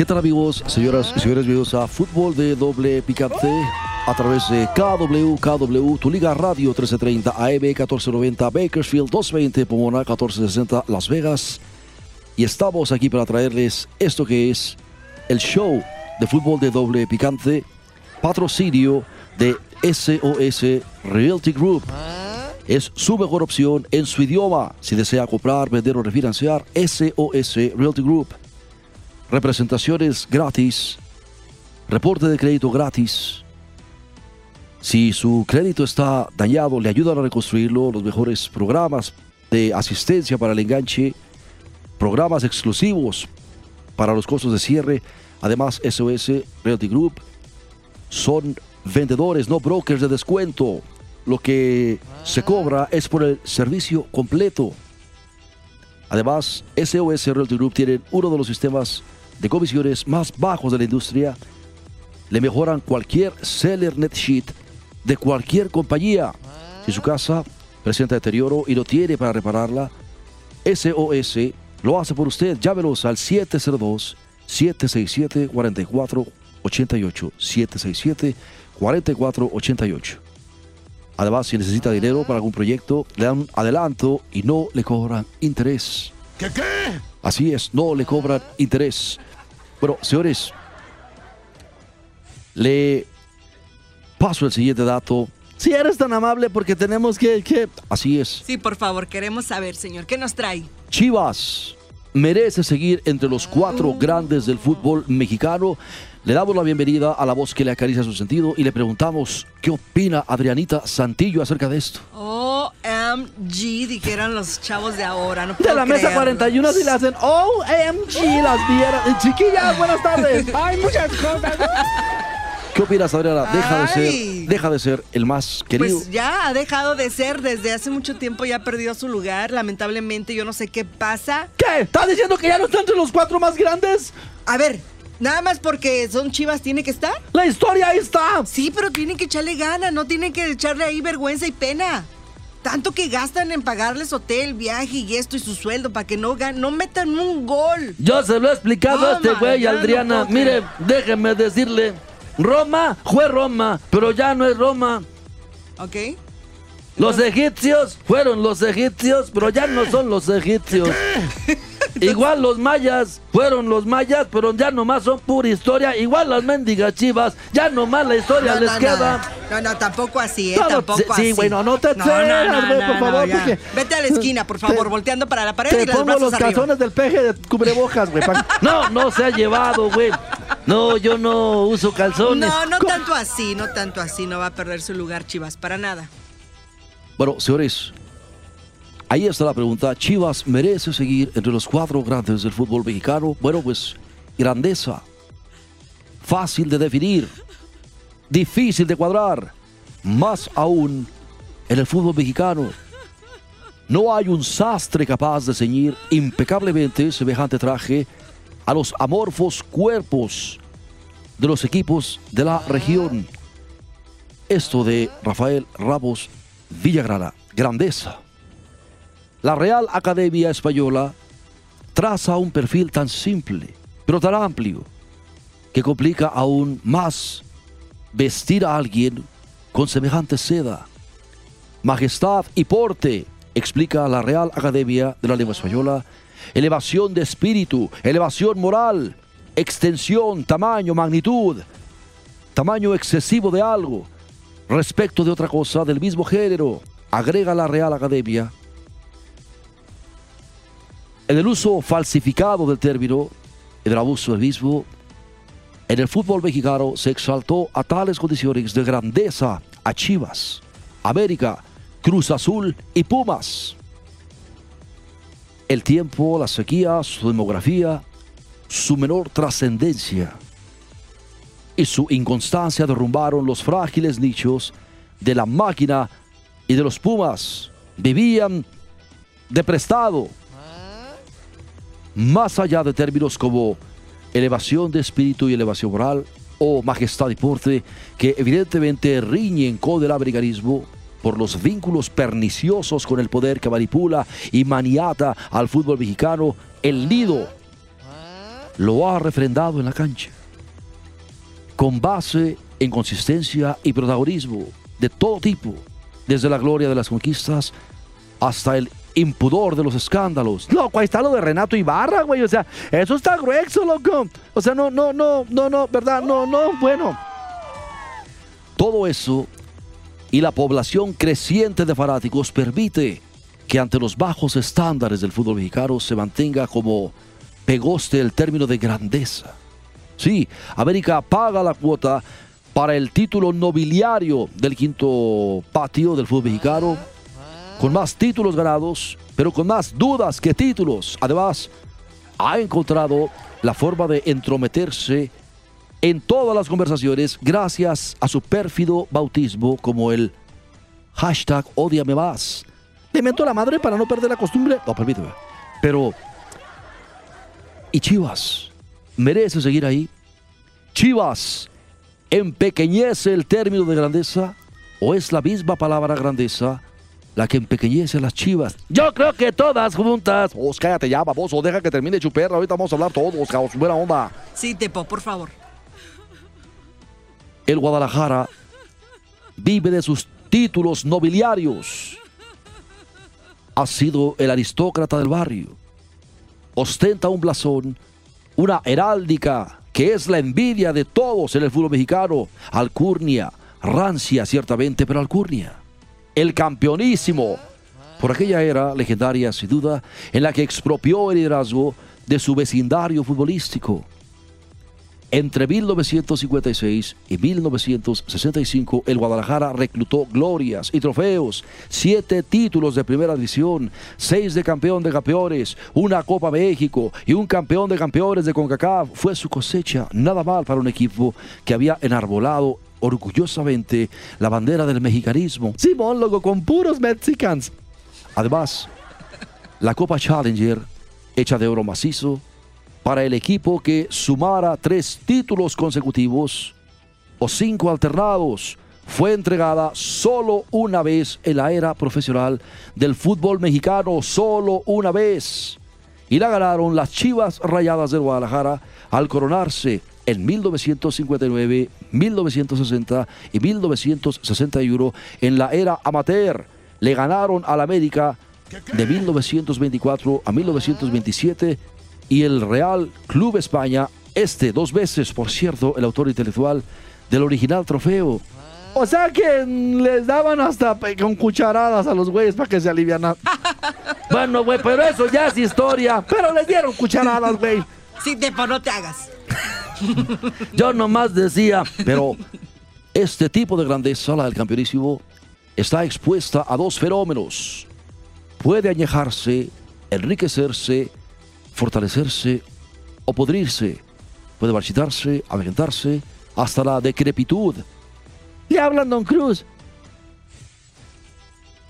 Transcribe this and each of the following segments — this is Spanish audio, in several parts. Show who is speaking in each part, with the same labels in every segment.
Speaker 1: ¿Qué tal amigos, señoras y señores? Bienvenidos a Fútbol de Doble Picante a través de KW, KW, tu liga radio 1330, AM 1490, Bakersfield 220, Pomona 1460, Las Vegas. Y estamos aquí para traerles esto que es el show de fútbol de doble picante, patrocinio de SOS Realty Group. Es su mejor opción en su idioma. Si desea comprar, vender o refinanciar, SOS Realty Group. Representaciones gratis. Reporte de crédito gratis. Si su crédito está dañado, le ayudan a reconstruirlo. Los mejores programas de asistencia para el enganche. Programas exclusivos para los costos de cierre. Además, SOS Realty Group son vendedores, no brokers de descuento. Lo que se cobra es por el servicio completo. Además, SOS Realty Group tiene uno de los sistemas de comisiones más bajos de la industria. Le mejoran cualquier seller net sheet de cualquier compañía. Si su casa presenta deterioro y no tiene para repararla, SOS lo hace por usted. Llámelos al 702 767 4488 767 4488. Además, si necesita dinero para algún proyecto, le dan adelanto y no le cobran interés.
Speaker 2: ¿Qué qué?
Speaker 1: Así es, no le cobran interés. Bueno, señores, le paso el siguiente dato. Si eres tan amable, porque tenemos que, que... Así es.
Speaker 3: Sí, por favor, queremos saber, señor, ¿qué nos trae?
Speaker 1: Chivas merece seguir entre los cuatro grandes del fútbol mexicano. Le damos la bienvenida a la voz que le acaricia su sentido y le preguntamos qué opina Adrianita Santillo acerca de esto.
Speaker 3: OMG, dijeran los chavos de ahora. No
Speaker 4: De la mesa
Speaker 3: creerlo.
Speaker 4: 41 si le hacen OMG las vieras. Chiquillas, buenas tardes. Hay muchas cosas.
Speaker 1: ¿Qué opinas, Adriana? Deja de ser, deja de ser el más querido.
Speaker 3: Pues ya ha dejado de ser desde hace mucho tiempo, ya perdió su lugar. Lamentablemente, yo no sé qué pasa.
Speaker 4: ¿Qué? ¿Estás diciendo que ya no está entre los cuatro más grandes?
Speaker 3: A ver, nada más porque son chivas, ¿tiene que estar?
Speaker 4: La historia ahí está.
Speaker 3: Sí, pero tienen que echarle gana, no tienen que echarle ahí vergüenza y pena. Tanto que gastan en pagarles hotel, viaje y esto y su sueldo para que no, gan- no metan un gol.
Speaker 4: Yo se lo he explicado a este güey, Adriana.
Speaker 3: no
Speaker 4: Mire, déjeme decirle. Roma fue Roma, pero ya no es Roma.
Speaker 3: ¿Ok?
Speaker 4: Los egipcios fueron los egipcios, pero ya no son los egipcios. Igual los mayas fueron los mayas, pero ya nomás son pura historia. Igual las mendigas chivas, ya nomás la historia
Speaker 3: No,
Speaker 4: les
Speaker 3: no,
Speaker 4: queda.
Speaker 3: No, no, tampoco así, ¿eh?
Speaker 4: No, no,
Speaker 3: tampoco
Speaker 4: sí,
Speaker 3: así.
Speaker 4: sí, bueno, no te güey, por favor, porque-
Speaker 3: Vete a la esquina, por favor,
Speaker 4: Te-
Speaker 3: volteando para la pared
Speaker 4: Te
Speaker 3: y los
Speaker 4: pongo los
Speaker 3: arriba.
Speaker 4: calzones del peje de cubrebocas, güey. pa- No, no se ha llevado, güey. No, yo no uso calzones.
Speaker 3: No, no
Speaker 4: Co-
Speaker 3: tanto así, no tanto así, no va a perder su lugar Chivas, para nada.
Speaker 1: Bueno, señores, ahí está la pregunta. ¿Chivas merece seguir entre los cuatro grandes del fútbol mexicano? Bueno, pues grandeza. Fácil de definir. Difícil de cuadrar. Más aún en el fútbol mexicano. No hay un sastre capaz de ceñir impecablemente semejante traje a los amorfos cuerpos de los equipos de la región. Esto de Rafael Ramos Villagrana, grandeza. La Real Academia Española traza un perfil tan simple, pero tan amplio, que complica aún más vestir a alguien con semejante seda. Majestad y porte, explica la Real Academia de la Lengua Española, elevación de espíritu, elevación moral, extensión, tamaño, magnitud, tamaño excesivo de algo, respecto de otra cosa del mismo género, agrega la Real Academia. En el uso falsificado del término y del abuso del mismo, en el fútbol mexicano se exaltó a tales condiciones de grandeza a Chivas, América, Cruz Azul y Pumas. el tiempo, la sequía, su demografía, su menor trascendencia y su inconstancia derrumbaron los frágiles nichos de la máquina y de los Pumas. Vivían de prestado, más allá de términos como elevación de espíritu y elevación moral o majestad y porte, que evidentemente riñen con el americanismo por los vínculos perniciosos con el poder que manipula y maniata al fútbol mexicano, el nido lo ha refrendado en la cancha, con base en consistencia y protagonismo de todo tipo, desde la gloria de las conquistas hasta el impudor de los escándalos. Loco, ahí está lo de Renato Ibarra, güey. O sea, eso está grueso, loco. O sea, no, no, no, no, no, ¿verdad? No, no, bueno. Todo eso y la población creciente de fanáticos permite que ante los bajos estándares del fútbol mexicano se mantenga como pegoste el término de grandeza. Sí, América paga la cuota para el título nobiliario del quinto patio del fútbol mexicano, con más títulos ganados, pero con más dudas que títulos. Además, ha encontrado la forma de entrometerse en todas las conversaciones gracias a su pérfido bautismo como el hashtag odiame más. Le a la madre para no perder la costumbre. No, permíteme. Pero, ¿y Chivas? ¿Merece seguir ahí? Chivas, ¿empequeñece el término de grandeza? ¿O es la misma palabra grandeza la que empequeñece a las chivas? Yo creo que todas juntas. Vos cállate ya, baboso. Deja que termine chuperra. Ahorita vamos a hablar todos, caos. Buena onda.
Speaker 3: Sí, Tepo, por favor.
Speaker 1: El Guadalajara vive de sus títulos nobiliarios. Ha sido el aristócrata del barrio. Ostenta un blasón, una heráldica que es la envidia de todos en el fútbol mexicano. Alcurnia, rancia ciertamente, pero Alcurnia. El campeonísimo, por aquella era legendaria sin duda, en la que expropió el liderazgo de su vecindario futbolístico. Entre 1956 y 1965, el Guadalajara reclutó glorias y trofeos, siete títulos de primera división, seis de campeón de campeones, una Copa México y un campeón de campeones de CONCACAF. Fue su cosecha, nada mal para un equipo que había enarbolado orgullosamente la bandera del mexicanismo. Simón, loco, con puros mexicanos. Además, la Copa Challenger, hecha de oro macizo, para el equipo que sumara tres títulos consecutivos o cinco alternados. Fue entregada solo una vez en la era profesional del fútbol mexicano, solo una vez. Y la ganaron las Chivas Rayadas de Guadalajara al coronarse en 1959, 1960 y 1961 en la era amateur. Le ganaron al América de 1924 a 1927 y el Real Club España, este dos veces, por cierto, el autor intelectual del original trofeo. O sea que les daban hasta con cucharadas a los güeyes para que se alivianan. bueno, güey, pero eso ya es historia. Pero les dieron cucharadas, güey.
Speaker 3: Sí, Tepo, no te hagas.
Speaker 1: Yo nomás decía, pero este tipo de grandeza, la del campeonísimo, está expuesta a dos fenómenos. Puede añejarse, enriquecerse fortalecerse o podrirse, puede marchitarse, avejentarse, hasta la decrepitud. Le hablan Don Cruz.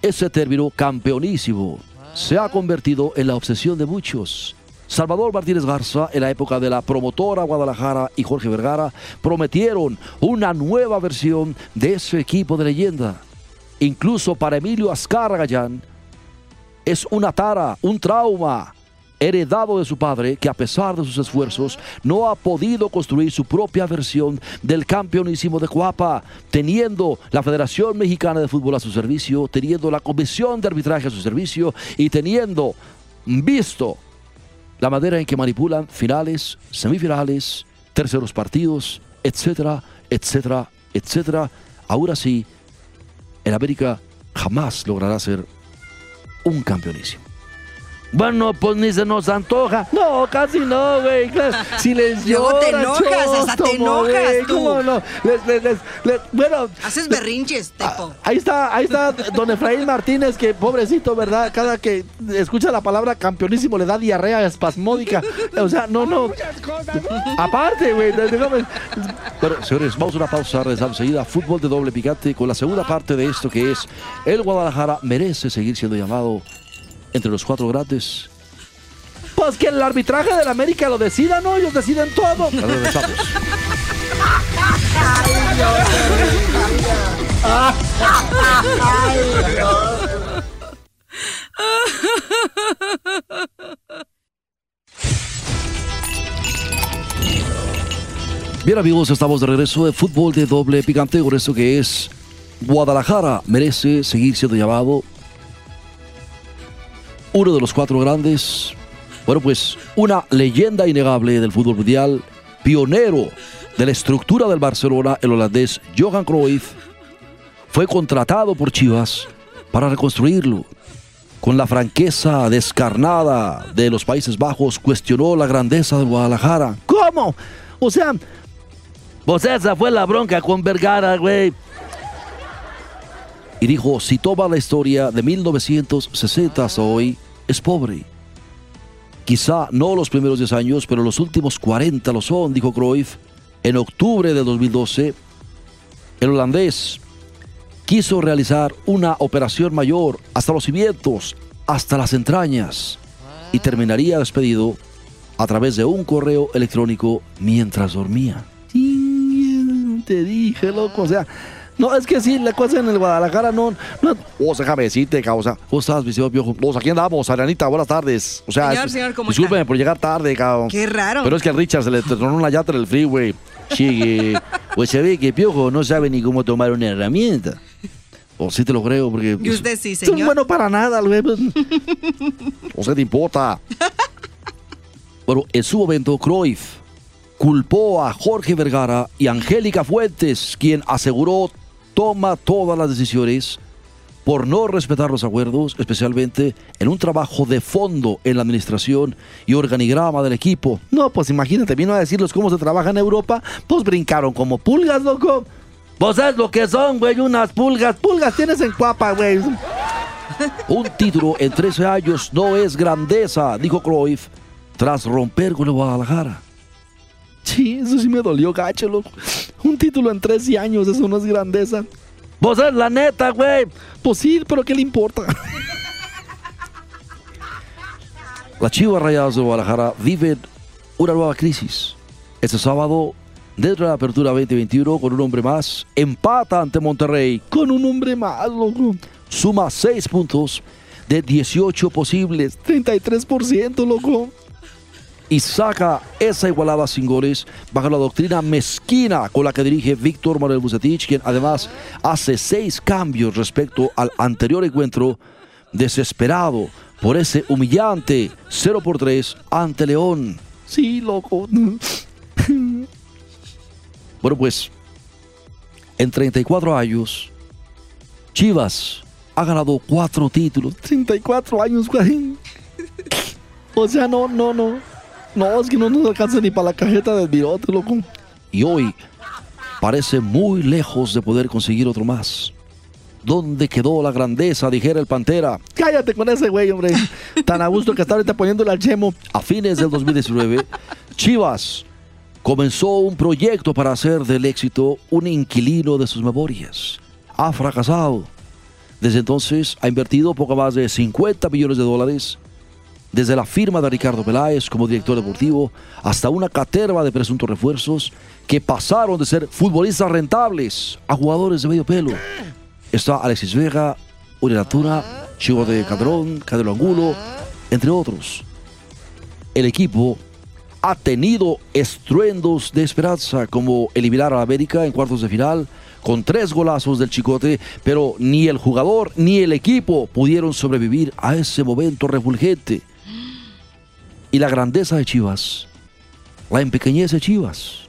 Speaker 1: Ese término campeonísimo se ha convertido en la obsesión de muchos. Salvador Martínez Garza, en la época de la promotora Guadalajara y Jorge Vergara, prometieron una nueva versión de ese equipo de leyenda. Incluso para Emilio Azcárraga es una tara, un trauma, heredado de su padre, que a pesar de sus esfuerzos no ha podido construir su propia versión del campeonísimo de Cuapa, teniendo la Federación Mexicana de Fútbol a su servicio, teniendo la Comisión de Arbitraje a su servicio y teniendo visto la manera en que manipulan finales, semifinales, terceros partidos, etcétera, etcétera, etcétera. Ahora sí, el América jamás logrará ser un campeonísimo.
Speaker 4: Bueno, pues ni se nos antoja. No, casi no, güey. Si les
Speaker 3: Luego te enojas, hasta te
Speaker 4: chóstomo,
Speaker 3: enojas
Speaker 4: güey,
Speaker 3: tú.
Speaker 4: ¿Cómo no? Les- les- les- les- bueno,
Speaker 3: Haces berrinches, Tepo.
Speaker 4: ahí está, ahí está don Efraín Martínez, que pobrecito, ¿verdad? Cada que escucha la palabra campeonísimo le da diarrea espasmódica. O sea, no, no. Aparte, güey,
Speaker 1: Bueno, señores, vamos a una pausa. Regresamos enseguida. Fútbol de doble picante con la segunda parte de esto que es el Guadalajara merece seguir siendo llamado entre los cuatro grandes.
Speaker 4: Pues que el arbitraje del América lo decida, ¿no? Ellos deciden todo.
Speaker 1: Regresamos. Bien amigos, estamos de regreso de fútbol de doble picante con esto que es Guadalajara merece seguir siendo llamado uno de los cuatro grandes. Bueno, pues una leyenda innegable del fútbol mundial, pionero de la estructura del Barcelona, el holandés Johan Cruyff, fue contratado por Chivas para reconstruirlo. Con la franqueza descarnada de los Países Bajos, cuestionó la grandeza del Guadalajara.
Speaker 4: ¿Cómo? O sea, pues esa fue la bronca con Vergara, güey.
Speaker 1: Y dijo, si toma la historia de 1960 hasta hoy, es pobre. Quizá no los primeros 10 años, pero los últimos 40 lo son, dijo Cruyff. En octubre de 2012, el holandés quiso realizar una operación mayor hasta los cimientos, hasta las entrañas, y terminaría despedido a través de un correo electrónico mientras dormía.
Speaker 4: Te dije, loco. O sea, no, es que sí, la cosa en el Guadalajara no. no
Speaker 1: O sea, déjame decirte, causa. ¿Cómo estás, mi señor Piojo? Pues aquí andamos, Arianita, buenas tardes. O sea,
Speaker 3: Señor,
Speaker 1: es-
Speaker 3: señor, ¿cómo
Speaker 1: discúlpeme
Speaker 3: está?
Speaker 1: por llegar tarde, cabrón.
Speaker 3: Qué raro.
Speaker 1: Pero es que al Richard se le tronó una llanta en el freeway. Sí, pues se ve que Piojo no sabe ni cómo tomar una herramienta. O sí te lo creo, porque...
Speaker 3: Y
Speaker 1: pues,
Speaker 3: usted sí,
Speaker 4: es
Speaker 3: señor.
Speaker 4: bueno para nada, güey.
Speaker 1: O sea, te importa. Bueno, en su momento, Cruyff culpó a Jorge Vergara y Angélica Fuentes, quien aseguró toma todas las decisiones por no respetar los acuerdos, especialmente en un trabajo de fondo en la administración y organigrama del equipo.
Speaker 4: No, pues imagínate, vino a decirles cómo se trabaja en Europa. Pues brincaron como pulgas, loco. Pues es lo que son, güey, unas pulgas. Pulgas tienes en cuapa, güey.
Speaker 1: Un título en 13 años no es grandeza, dijo Cruyff, tras romper con el Guadalajara.
Speaker 4: Sí, eso sí me dolió, gacho, loco. Un título en 13 años, eso no es grandeza. Pues es la neta, güey. Pues sí, pero ¿qué le importa?
Speaker 1: Las Chivas Rayadas de Guadalajara viven una nueva crisis. Este sábado, dentro de la apertura 2021, con un hombre más, empata ante Monterrey.
Speaker 4: Con un hombre más, loco.
Speaker 1: Suma 6 puntos de 18 posibles
Speaker 4: 33%, loco.
Speaker 1: Y saca esa igualada sin goles bajo la doctrina mezquina con la que dirige Víctor Manuel Bucetich, quien además hace seis cambios respecto al anterior encuentro, desesperado por ese humillante 0 por 3 ante León.
Speaker 4: Sí, loco.
Speaker 1: Bueno, pues en 34 años, Chivas ha ganado cuatro títulos.
Speaker 4: 34 años, güey. O sea, no, no, no. No, es que no nos alcanza ni para la cajeta del virote, loco.
Speaker 1: y hoy parece muy lejos de poder conseguir otro más. ¿Dónde quedó la grandeza? Dijera el Pantera.
Speaker 4: Cállate con ese güey, hombre. Tan a gusto que está ahorita poniéndole al chemo.
Speaker 1: A fines del 2019, Chivas comenzó un proyecto para hacer del éxito un inquilino de sus memorias. Ha fracasado. Desde entonces ha invertido poco más de 50 millones de dólares, desde la firma de Ricardo Peláez como director deportivo hasta una caterva de presuntos refuerzos que pasaron de ser futbolistas rentables a jugadores de medio pelo. Está Alexis Vega, Uri Natura, Chivo de Cadrón, Cadelo Angulo, entre otros. El equipo ha tenido estruendos de esperanza, como eliminar a la América en cuartos de final con tres golazos del Chicote, pero ni el jugador ni el equipo pudieron sobrevivir a ese momento refulgente. Y la grandeza de Chivas, la empequeñez de Chivas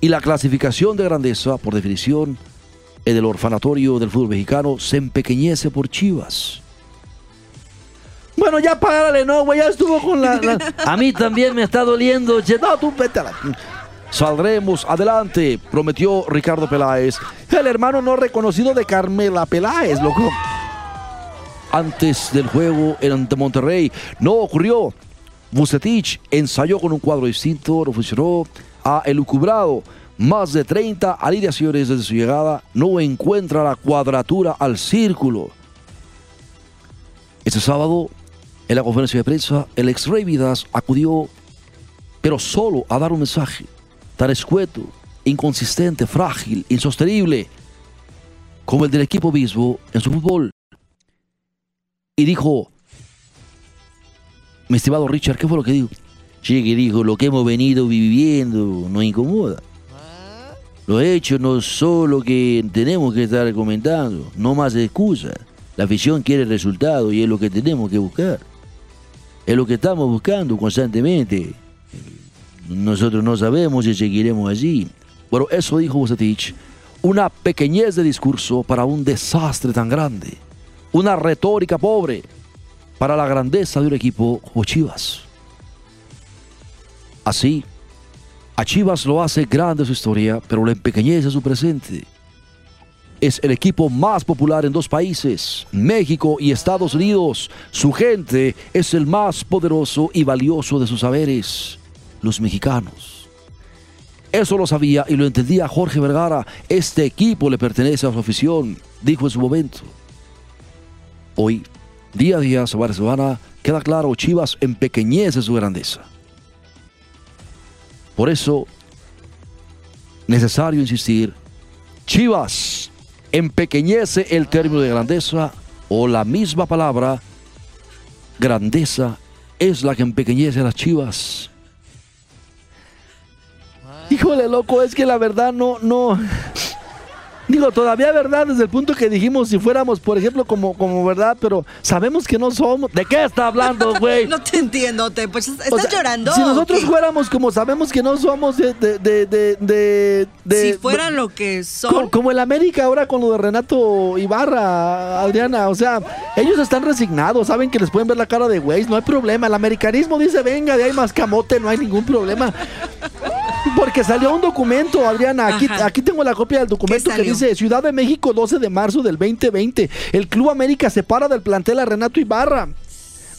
Speaker 1: y la clasificación de grandeza, por definición, en el orfanatorio del fútbol mexicano, se empequeñece por Chivas.
Speaker 4: Bueno, ya párale, no, güey, ya estuvo con la...
Speaker 1: A mí también me está doliendo, che.
Speaker 4: No, tú vete a la... Saldremos adelante, prometió Ricardo Peláez, el hermano no reconocido de Carmela Peláez, loco. Antes del juego en Monterrey no ocurrió. Vucetich ensayó con un cuadro distinto, no funcionó, ha elucubrado más de 30 alineaciones desde su llegada, no encuentra la cuadratura al círculo. Este sábado, en la conferencia de prensa, el ex Rey Vidas acudió, pero solo a dar un mensaje tan escueto, inconsistente, frágil, insostenible, como el del equipo Bisbo en su fútbol. Y dijo, mi estimado Richard, ¿qué fue lo que dijo? Sí, que dijo, lo que hemos venido viviendo nos incomoda. Los hechos no son lo que tenemos que estar comentando, no más excusas. La afición quiere resultados y es lo que tenemos que buscar. Es lo que estamos buscando constantemente. Nosotros no sabemos si seguiremos allí. Bueno, eso dijo Vucetich. Una pequeñez de discurso para un desastre tan grande. Una retórica pobre para la grandeza de un equipo como Chivas. Así, a Chivas lo hace grande su historia, pero lo empequeñece su presente. Es el equipo más popular en dos países, México y Estados Unidos. Su gente es el más poderoso y valioso de sus saberes, los mexicanos. Eso lo sabía y lo entendía Jorge Vergara. Este equipo le pertenece a su afición, dijo en su momento. Hoy, día a día, semana queda claro, Chivas empequeñece su grandeza. Por eso, necesario insistir, Chivas empequeñece el término de grandeza o la misma palabra, grandeza, es la que empequeñece a las Chivas. Híjole, loco, es que la verdad no, no. Digo, todavía verdad desde el punto que dijimos si fuéramos, por ejemplo, como, como verdad, pero sabemos que no somos. ¿De qué está hablando, güey?
Speaker 3: No te entiendo, te, pues estás
Speaker 4: O sea,
Speaker 3: llorando.
Speaker 4: Si nosotros fuéramos como sabemos que no somos de. de, de, de,
Speaker 3: si fueran lo que son.
Speaker 4: Co- Como el América ahora con lo de Renato Ibarra, Adriana. O sea, ellos están resignados, saben que les pueden ver la cara de güey, no hay problema. El americanismo dice, venga, de ahí más camote, no hay ningún problema. Porque salió un documento, Adriana. Aquí,
Speaker 3: Ajá.
Speaker 4: aquí tengo la copia del documento
Speaker 3: ¿Qué
Speaker 4: que dice Ciudad de México, 12 de marzo del 2020. El Club América separa del plantel a Renato Ibarra.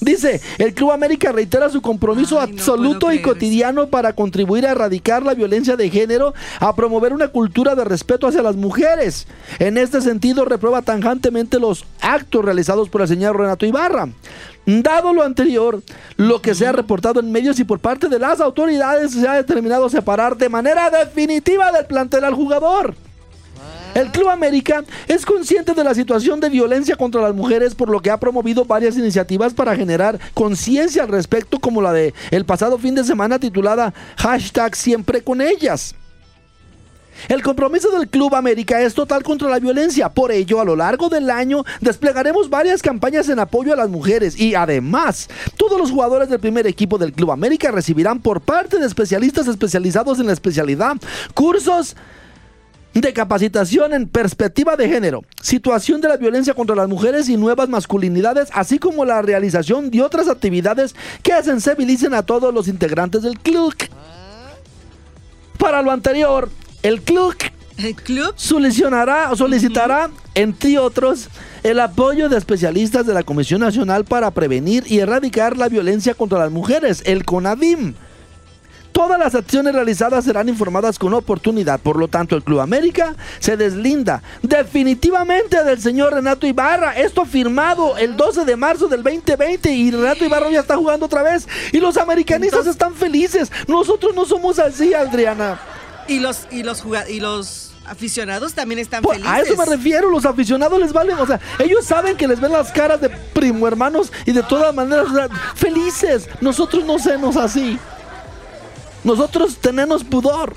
Speaker 4: Dice, el Club América reitera su compromiso
Speaker 3: Ay,
Speaker 4: absoluto y cotidiano para contribuir a erradicar la violencia de género, a promover una cultura de respeto hacia las mujeres. En este sentido, reprueba tanjantemente los actos realizados por el señor Renato Ibarra. Dado lo anterior, lo que se ha reportado en medios y por parte de las autoridades, se ha determinado separar de manera definitiva del plantel al jugador. El Club América es consciente de la situación de violencia contra las mujeres, por lo que ha promovido varias iniciativas para generar conciencia al respecto, como la de el pasado fin de semana titulada Hashtag Siempre con ellas. El compromiso del Club América es total contra la violencia. Por ello, a lo largo del año desplegaremos varias campañas en apoyo a las mujeres y además, todos los jugadores del primer equipo del Club América recibirán por parte de especialistas especializados en la especialidad cursos de capacitación en perspectiva de género, situación de la violencia contra las mujeres y nuevas masculinidades, así como la realización de otras actividades que sensibilicen a todos los integrantes del club. Para lo anterior, el club
Speaker 3: El club
Speaker 4: solicitará, solicitará, entre otros, el apoyo de especialistas de la Comisión Nacional para prevenir y erradicar la violencia contra las mujeres, el CONADIM. Todas las acciones realizadas serán informadas con oportunidad, por lo tanto el Club América se deslinda definitivamente del señor Renato Ibarra. Esto firmado el 12 de marzo del 2020 y Renato Ibarra ya está jugando otra vez y los americanistas
Speaker 3: Entonces-
Speaker 4: están felices. Nosotros no somos así, Adriana.
Speaker 3: y los y los y los aficionados también están
Speaker 4: Pues,
Speaker 3: felices.
Speaker 4: a eso me refiero, los aficionados les valen, o sea, ellos saben que les ven las caras de primo hermanos y de todas maneras o sea, felices. Nosotros no senos así. Nosotros tenemos pudor,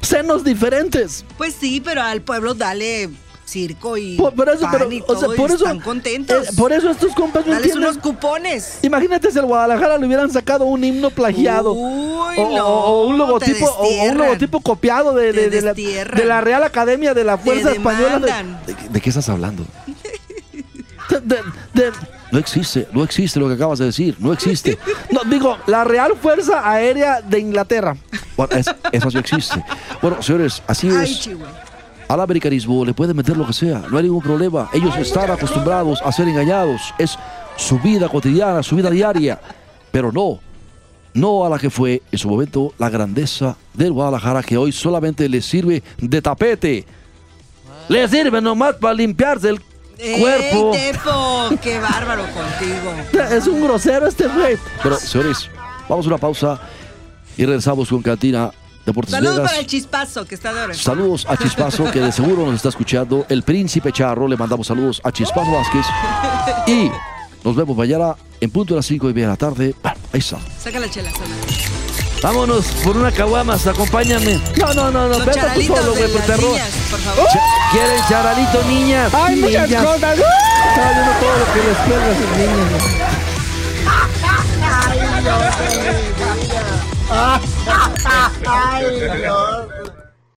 Speaker 4: senos diferentes.
Speaker 3: Pues sí, pero al pueblo dale circo y
Speaker 4: Por, por eso,
Speaker 3: pan
Speaker 4: pero,
Speaker 3: y
Speaker 4: o sea,
Speaker 3: todo, y
Speaker 4: por eso,
Speaker 3: están contentos.
Speaker 4: eh, por eso estos compas no
Speaker 3: Dales
Speaker 4: entienden.
Speaker 3: unos cupones.
Speaker 4: Imagínate si el Guadalajara le hubieran sacado un himno plagiado.
Speaker 3: Uy,
Speaker 4: o,
Speaker 3: no,
Speaker 4: o un
Speaker 3: te
Speaker 4: logotipo o un logotipo copiado de, de-
Speaker 3: Te
Speaker 4: de la, de la Real Academia de la Fuerza Española. de-
Speaker 3: demandan.
Speaker 4: ¿De, de qué estás hablando? De, de- de-
Speaker 1: No existe, no existe lo que acabas de decir, no existe.
Speaker 2: No, digo, la Real Fuerza Aérea de Inglaterra.
Speaker 1: Bueno, es- eso sí existe. Bueno, señores, así es. Al americanismo le pueden meter lo que sea, no hay ningún problema. Ellos están acostumbrados a ser engañados. Es su vida cotidiana, su vida diaria. Pero no, no a la que fue en su momento la grandeza del Guadalajara, que hoy solamente les sirve de tapete.
Speaker 4: Le sirve nomás para limpiarse el cuerpo.
Speaker 3: ¡Ey, Tepo! ¡Qué bárbaro contigo!
Speaker 2: Es un grosero este güey.
Speaker 1: Pero, señores, vamos a una pausa y regresamos con Cantina Deportes
Speaker 3: Saludos
Speaker 1: Vegas.
Speaker 3: para el chispazo que está de oro.
Speaker 1: Saludos a Chispazo, que de seguro nos está escuchando. El Príncipe Charro, le mandamos saludos a Chispazo Vázquez. Y nos vemos mañana en punto de las 5 y media de la tarde. Bueno, ahí está.
Speaker 3: Saca la chela, sana.
Speaker 4: Vámonos por una caguamas, acompáñame.
Speaker 2: No, no, no, no. Vete tú solo, güey, por
Speaker 3: las
Speaker 2: terror.
Speaker 3: niñas, por favor.
Speaker 4: ¿Quieren charalito, niñas?
Speaker 2: Hay muchas
Speaker 4: Niñas.
Speaker 2: cosas. Estaba viendo todo lo que les pierdo a esos niños.
Speaker 5: Ay, Dios.